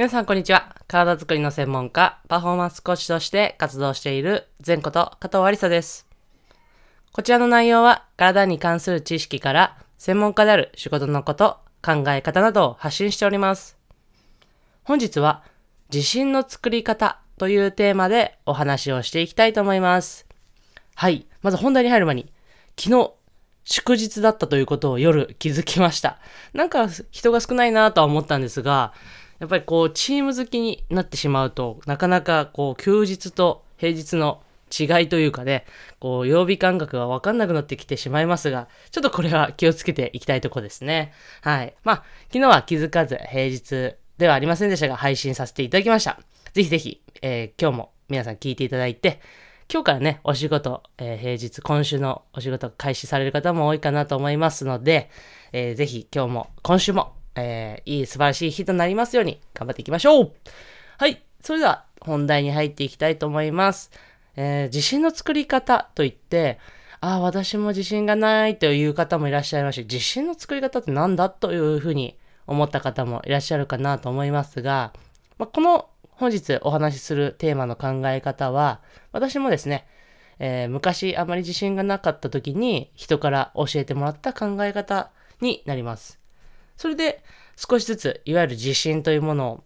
皆さんこんにちは。体づくりの専門家、パフォーマンスコーチとして活動している前こと加藤ありさです。こちらの内容は体に関する知識から専門家である仕事のこと、考え方などを発信しております。本日は自信の作り方というテーマでお話をしていきたいと思います。はい。まず本題に入る前に、昨日、祝日だったということを夜気づきました。なんか人が少ないなとは思ったんですが、やっぱりこうチーム好きになってしまうとなかなかこう休日と平日の違いというかね、こう曜日感覚がわかんなくなってきてしまいますが、ちょっとこれは気をつけていきたいとこですね。はい。まあ、昨日は気づかず平日ではありませんでしたが配信させていただきました。ぜひぜひ、えー今日も皆さん聞いていただいて、今日からね、お仕事、えー平日、今週のお仕事開始される方も多いかなと思いますので、えーぜひ今日も、今週も、えーいい素晴らしい日となりますように頑張っていきましょうはい、それでは本題に入っていきたいと思います。えー自信の作り方といって、ああ、私も自信がないという方もいらっしゃいますし、自信の作り方って何だというふうに思った方もいらっしゃるかなと思いますが、まあ、この本日お話しするテーマの考え方は、私もですね、えー昔あまり自信がなかった時に人から教えてもらった考え方になります。それで少しずついわゆる自信というものを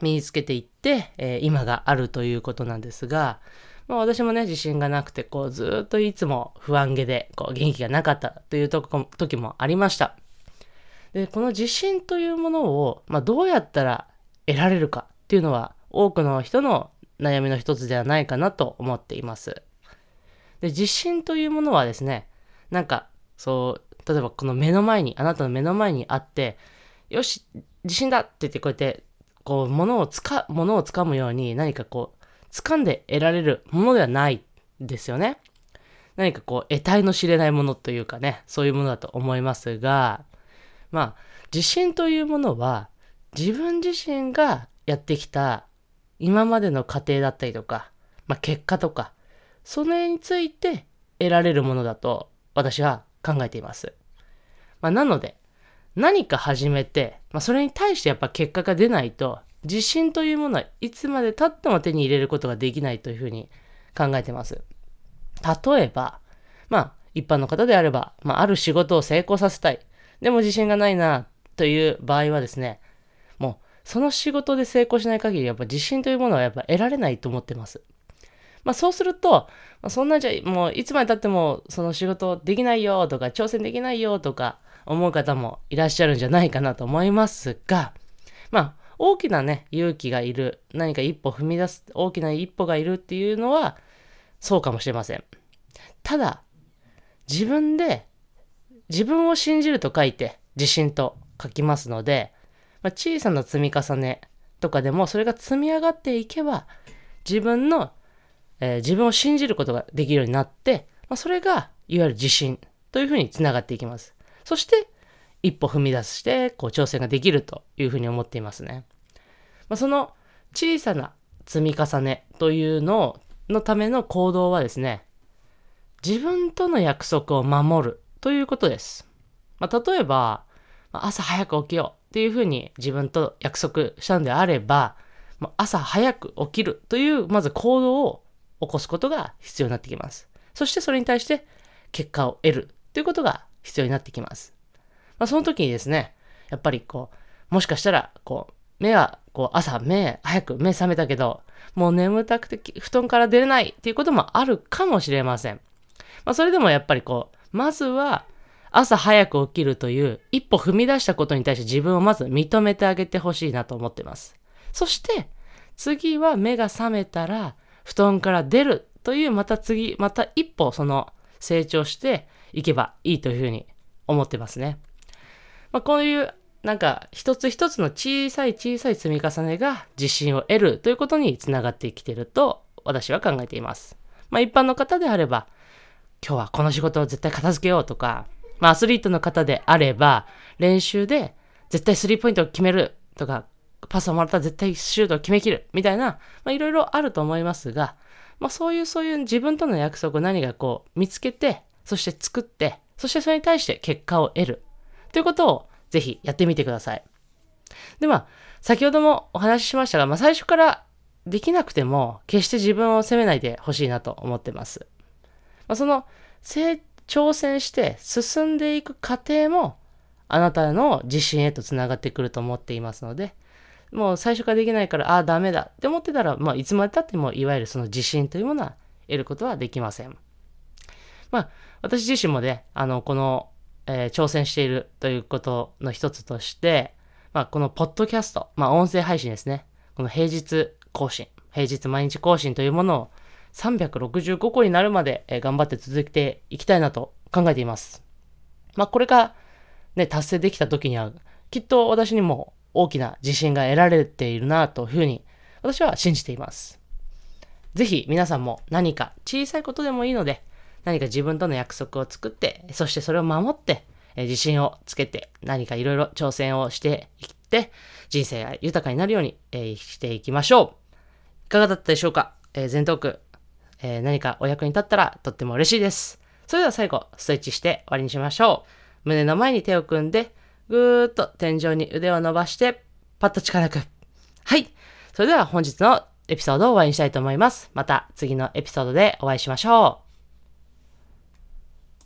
身につけていって、えー今があるということなんですが、まあ、私もね自信がなくてこうずっといつも不安げでこう元気がなかったというとこ時もありました。でこの自信というものを、まあ、どうやったら得られるかっていうのは多くの人の悩みの一つではないかなと思っています。で自信というものはですねなんかそう例えばこの目の前にあなたの目の前にあってよし自信だって言ってこうやってこう物をつか物をつかむように何かこう掴んで得られるものではないですよね。何かこう得体の知れないものというかねそういうものだと思いますがまあ自信というものは自分自身がやってきた今までの過程だったりとか、まあ、結果とかそれについて得られるものだと私は考えています。まあ、なので何か始めて、まあ、それに対してやっぱ結果が出ないと自信というものはいつまで経っても手に入れることができないというふうに考えてます。例えば、まあ一般の方であれば、まあ、ある仕事を成功させたい。でも自信がないなという場合はですね、もうその仕事で成功しない限りやっぱ自信というものはやっぱ得られないと思ってます。まあそうすると、まあ、そんなんじゃもういつまで経ってもその仕事できないよとか挑戦できないよとか思う方もいらっしゃるんじゃないかなと思いますが、まあ大きなね勇気がいる何か一歩踏み出す大きな一歩がいるっていうのはそうかもしれません。ただ自分で自分を信じると書いて自信と書きますので、まあ、小さな積み重ねとかでもそれが積み上がっていけば自分の、えー自分を信じることができるようになって、まあ、それがいわゆる自信というふうにつながっていきます。そして一歩踏み出してこう挑戦ができるというふうに思っていますね。まあ、その小さな積み重ねというののための行動はですね自分との約束を守るということです。まあ、例えば、朝早く起きようっていうふうに自分と約束したのであれば、朝早く起きるというまず行動を起こすことが必要になってきます。そしてそれに対して結果を得るということが必要になってきます。まあ、その時にですね、やっぱりこう、もしかしたら、こう、目は、こう、朝、目、早く目覚めたけど、もう眠たくて布団から出れないっていうこともあるかもしれません。まあ、それでもやっぱりこう、まずは、朝早く起きるという一歩踏み出したことに対して自分をまず認めてあげてほしいなと思っています。そして、次は目が覚めたら、布団から出るという、また次、また一歩その成長していけばいいというふうに思ってますね。まあ、こういうなんか一つ一つの小さい小さい積み重ねが自信を得るということにつながってきてると私は考えています。まあ一般の方であれば今日はこの仕事を絶対片付けようとか、まあアスリートの方であれば練習で絶対スリーポイントを決めるとかパスをもらったら絶対シュートを決めきるみたいな、まあいろいろあると思いますが、まあそういうそういう自分との約束を何かこう見つけて、そして作って、そしてそれに対して結果を得るということをぜひやってみてください。で、まあ、先ほどもお話ししましたが、まあ、最初からできなくても、決して自分を責めないでほしいなと思ってます。まあ、その、挑戦して進んでいく過程も、あなたの自信へとつながってくると思っていますので、もう最初からできないから、ああ、ダメだって思ってたら、まあ、いつまでたっても、いわゆるその自信というものは得ることはできません。まあ、私自身もね、あの、この、えー、挑戦しているということの一つとして、まあ、このポッドキャスト、まあ、音声配信ですね。この平日更新、平日毎日更新というものを365個になるまで、えー、頑張って続けていきたいなと考えています。まあ、これが、ね、達成できた時には、きっと私にも大きな自信が得られているなというふうに、私は信じています。ぜひ皆さんも何か小さいことでもいいので、何か自分との約束を作って、そしてそれを守って、自信をつけて、何かいろいろ挑戦をしていって、人生が豊かになるように、えしていきましょう。いかがだったでしょうか、えー、全トーク、えー、何かお役に立ったらとっても嬉しいです。それでは最後、ストレッチして終わりにしましょう。胸の前に手を組んで、ぐーっと天井に腕を伸ばして、パッと力く。はい。それでは本日のエピソードを終わりにしたいと思います。また次のエピソードでお会いしましょう。